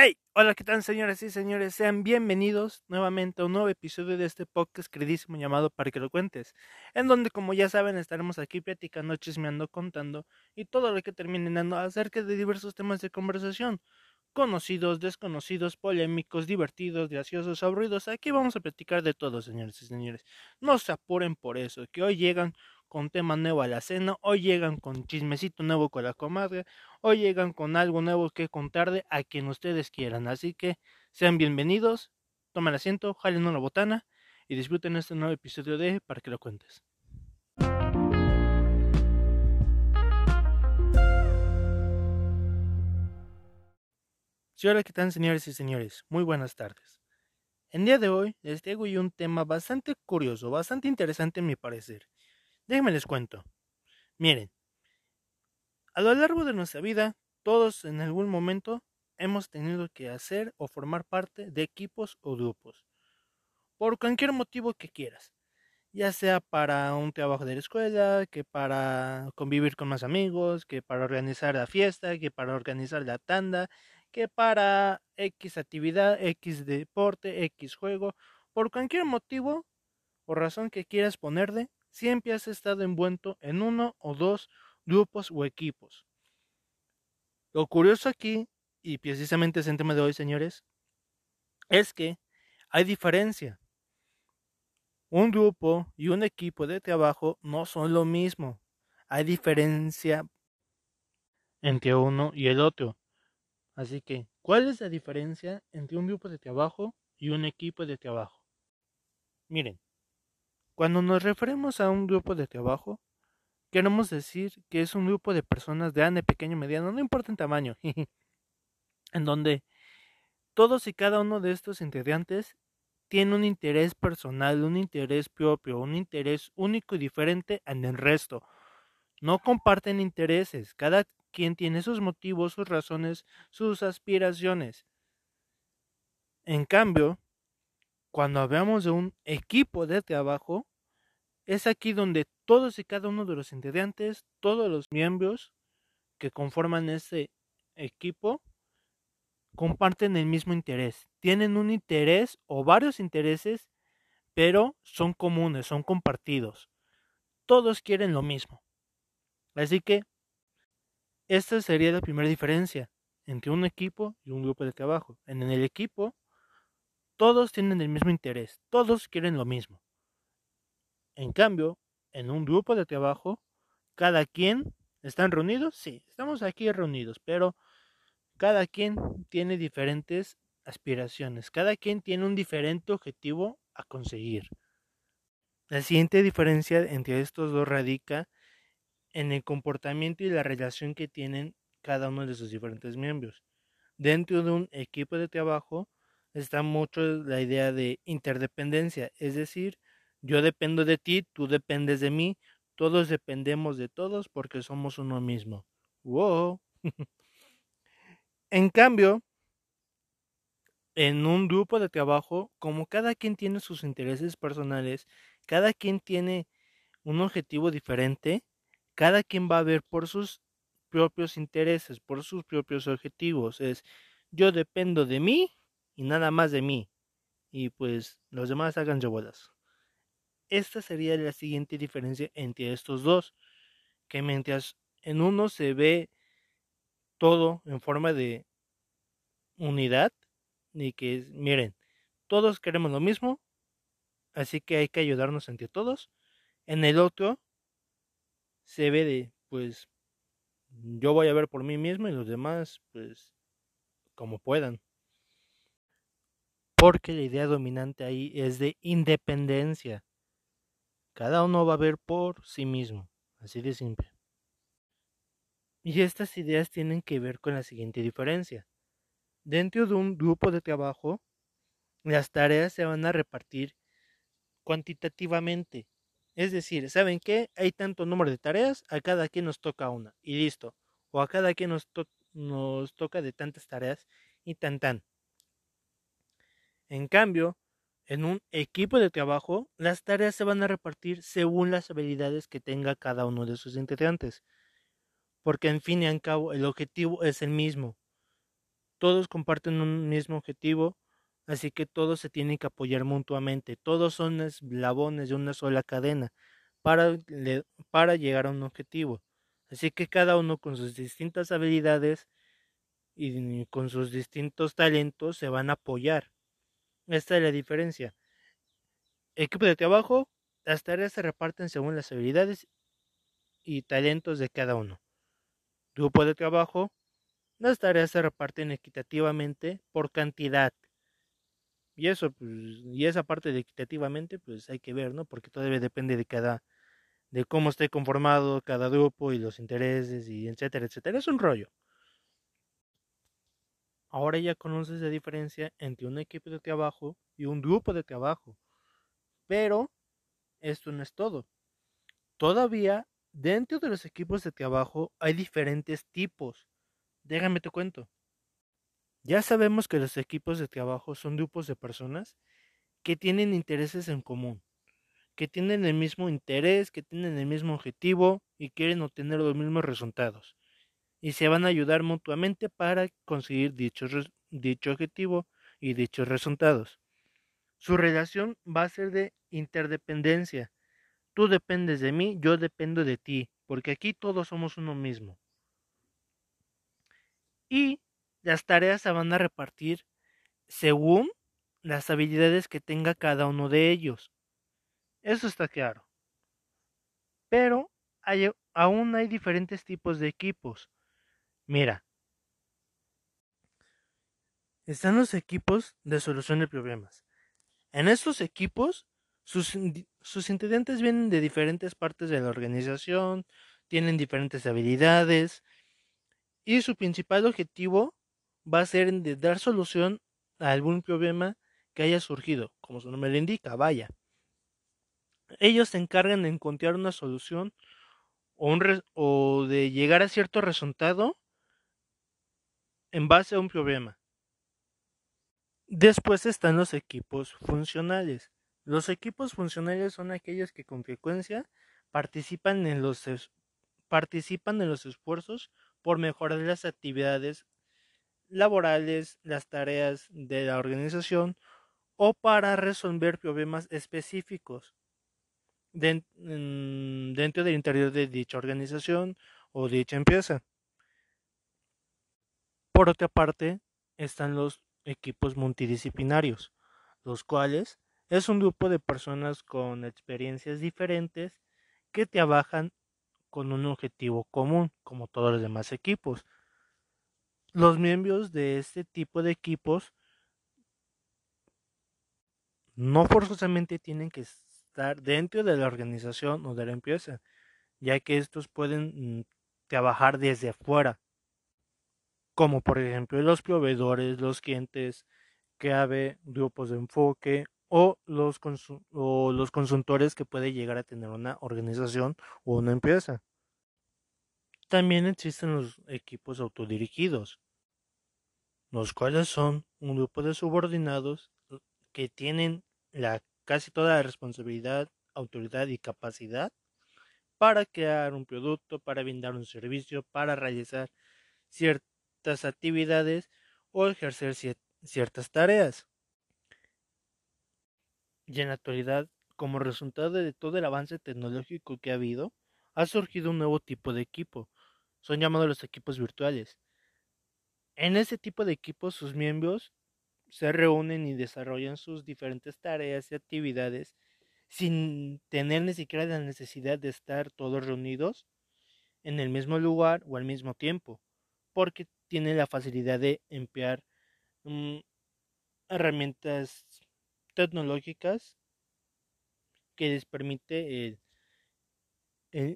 Hey, hola, ¿qué tal señoras y señores? Sean bienvenidos nuevamente a un nuevo episodio de este podcast queridísimo llamado Para que lo cuentes, en donde como ya saben estaremos aquí platicando, chismeando, contando y todo lo que termine dando acerca de diversos temas de conversación, conocidos, desconocidos, polémicos, divertidos, graciosos, aburridos. Aquí vamos a platicar de todo, señores y señores. No se apuren por eso, que hoy llegan con tema nuevo a la cena, hoy llegan con chismecito nuevo con la comadre, hoy llegan con algo nuevo que contarle a quien ustedes quieran. Así que sean bienvenidos, tomen asiento, jalen una botana y disfruten este nuevo episodio de Para que lo cuentes. Sí, hola, ¿qué tal, señores y señores? Muy buenas tardes. En día de hoy les traigo un tema bastante curioso, bastante interesante en mi parecer. Déjenme les cuento. Miren, a lo largo de nuestra vida, todos en algún momento hemos tenido que hacer o formar parte de equipos o grupos. Por cualquier motivo que quieras. Ya sea para un trabajo de la escuela, que para convivir con más amigos, que para organizar la fiesta, que para organizar la tanda, que para X actividad, X deporte, X juego. Por cualquier motivo o razón que quieras ponerle, siempre has estado envuelto en uno o dos grupos o equipos. Lo curioso aquí, y precisamente es el tema de hoy, señores, es que hay diferencia. Un grupo y un equipo de trabajo no son lo mismo. Hay diferencia entre uno y el otro. Así que, ¿cuál es la diferencia entre un grupo de trabajo y un equipo de trabajo? Miren, cuando nos referimos a un grupo de trabajo, queremos decir que es un grupo de personas de grande, pequeño, mediano, no importa el tamaño, en donde todos y cada uno de estos integrantes tiene un interés personal, un interés propio, un interés único y diferente en el resto. No comparten intereses, cada quien tiene sus motivos, sus razones, sus aspiraciones. En cambio, cuando hablamos de un equipo de trabajo, es aquí donde todos y cada uno de los integrantes, todos los miembros que conforman ese equipo, comparten el mismo interés. Tienen un interés o varios intereses, pero son comunes, son compartidos. Todos quieren lo mismo. Así que esta sería la primera diferencia entre un equipo y un grupo de trabajo. En el equipo todos tienen el mismo interés, todos quieren lo mismo. En cambio, en un grupo de trabajo, cada quien, ¿están reunidos? Sí, estamos aquí reunidos, pero cada quien tiene diferentes aspiraciones, cada quien tiene un diferente objetivo a conseguir. La siguiente diferencia entre estos dos radica en el comportamiento y la relación que tienen cada uno de sus diferentes miembros. Dentro de un equipo de trabajo, está mucho la idea de interdependencia, es decir, yo dependo de ti, tú dependes de mí, todos dependemos de todos porque somos uno mismo. Wow. en cambio, en un grupo de trabajo, como cada quien tiene sus intereses personales, cada quien tiene un objetivo diferente, cada quien va a ver por sus propios intereses, por sus propios objetivos. Es yo dependo de mí y nada más de mí. Y pues los demás hagan bolas. Esta sería la siguiente diferencia entre estos dos, que mientras en uno se ve todo en forma de unidad, y que miren, todos queremos lo mismo, así que hay que ayudarnos entre todos. En el otro se ve de, pues, yo voy a ver por mí mismo y los demás, pues, como puedan porque la idea dominante ahí es de independencia. Cada uno va a ver por sí mismo, así de simple. Y estas ideas tienen que ver con la siguiente diferencia. Dentro de un grupo de trabajo, las tareas se van a repartir cuantitativamente. Es decir, ¿saben qué? Hay tanto número de tareas, a cada quien nos toca una y listo. O a cada quien nos, nos toca de tantas tareas y tan tan. En cambio, en un equipo de trabajo, las tareas se van a repartir según las habilidades que tenga cada uno de sus integrantes. Porque en fin y al cabo el objetivo es el mismo. Todos comparten un mismo objetivo, así que todos se tienen que apoyar mutuamente. Todos son eslabones de una sola cadena para, para llegar a un objetivo. Así que cada uno con sus distintas habilidades y con sus distintos talentos se van a apoyar. Esta es la diferencia. Equipo de trabajo, las tareas se reparten según las habilidades y talentos de cada uno. Grupo de trabajo, las tareas se reparten equitativamente por cantidad. Y eso, pues, y esa parte de equitativamente, pues hay que ver, ¿no? Porque todavía depende de cada, de cómo esté conformado cada grupo y los intereses y etcétera, etcétera. Es un rollo. Ahora ya conoces la diferencia entre un equipo de trabajo y un grupo de trabajo. Pero esto no es todo. Todavía dentro de los equipos de trabajo hay diferentes tipos. Déjame te cuento. Ya sabemos que los equipos de trabajo son grupos de personas que tienen intereses en común, que tienen el mismo interés, que tienen el mismo objetivo y quieren obtener los mismos resultados y se van a ayudar mutuamente para conseguir dicho, dicho objetivo y dichos resultados. Su relación va a ser de interdependencia. Tú dependes de mí, yo dependo de ti, porque aquí todos somos uno mismo. Y las tareas se van a repartir según las habilidades que tenga cada uno de ellos. Eso está claro. Pero aún hay diferentes tipos de equipos. Mira, están los equipos de solución de problemas. En estos equipos, sus, sus integrantes vienen de diferentes partes de la organización, tienen diferentes habilidades y su principal objetivo va a ser de dar solución a algún problema que haya surgido, como su nombre le indica, vaya. Ellos se encargan de encontrar una solución o, o de llegar a cierto resultado en base a un problema. Después están los equipos funcionales. Los equipos funcionales son aquellos que con frecuencia participan en los, participan en los esfuerzos por mejorar las actividades laborales, las tareas de la organización o para resolver problemas específicos dentro del interior de dicha organización o dicha empresa. Por otra parte, están los equipos multidisciplinarios, los cuales es un grupo de personas con experiencias diferentes que trabajan con un objetivo común, como todos los demás equipos. Los miembros de este tipo de equipos no forzosamente tienen que estar dentro de la organización o de la empresa, ya que estos pueden mm, trabajar desde afuera como por ejemplo los proveedores, los clientes, clave, grupos de enfoque o los, los consultores que puede llegar a tener una organización o una empresa. También existen los equipos autodirigidos, los cuales son un grupo de subordinados que tienen la, casi toda la responsabilidad, autoridad y capacidad para crear un producto, para brindar un servicio, para realizar ciertas actividades o ejercer ciertas tareas. Y en la actualidad, como resultado de todo el avance tecnológico que ha habido, ha surgido un nuevo tipo de equipo. Son llamados los equipos virtuales. En ese tipo de equipos sus miembros se reúnen y desarrollan sus diferentes tareas y actividades sin tener ni siquiera la necesidad de estar todos reunidos en el mismo lugar o al mismo tiempo, porque tiene la facilidad de emplear mm, herramientas tecnológicas que les permite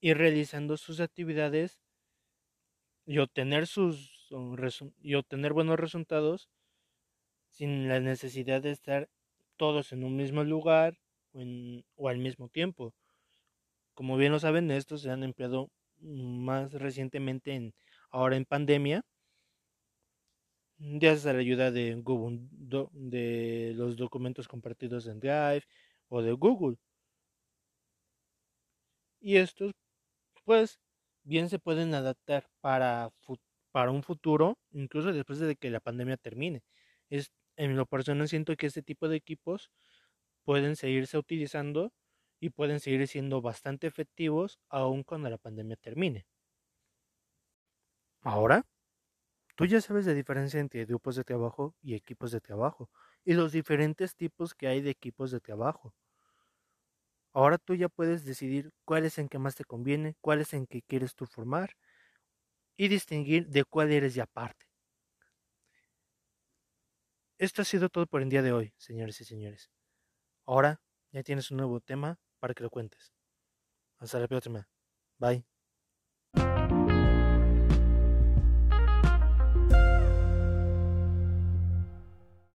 ir realizando sus actividades y obtener sus y obtener buenos resultados sin la necesidad de estar todos en un mismo lugar o, o al mismo tiempo. Como bien lo saben, estos se han empleado más recientemente en ahora en pandemia gracias a la ayuda de Google, de los documentos compartidos en Drive o de Google. Y estos, pues, bien se pueden adaptar para, para un futuro, incluso después de que la pandemia termine. Es, en lo personal siento que este tipo de equipos pueden seguirse utilizando y pueden seguir siendo bastante efectivos aun cuando la pandemia termine. Ahora, tú ya sabes la diferencia entre grupos de trabajo y equipos de trabajo y los diferentes tipos que hay de equipos de trabajo. Ahora tú ya puedes decidir cuál es en que más te conviene, cuál es en que quieres tú formar y distinguir de cuál eres ya parte. Esto ha sido todo por el día de hoy, señores y señores. Ahora ya tienes un nuevo tema para que lo cuentes. Hasta la próxima. Bye.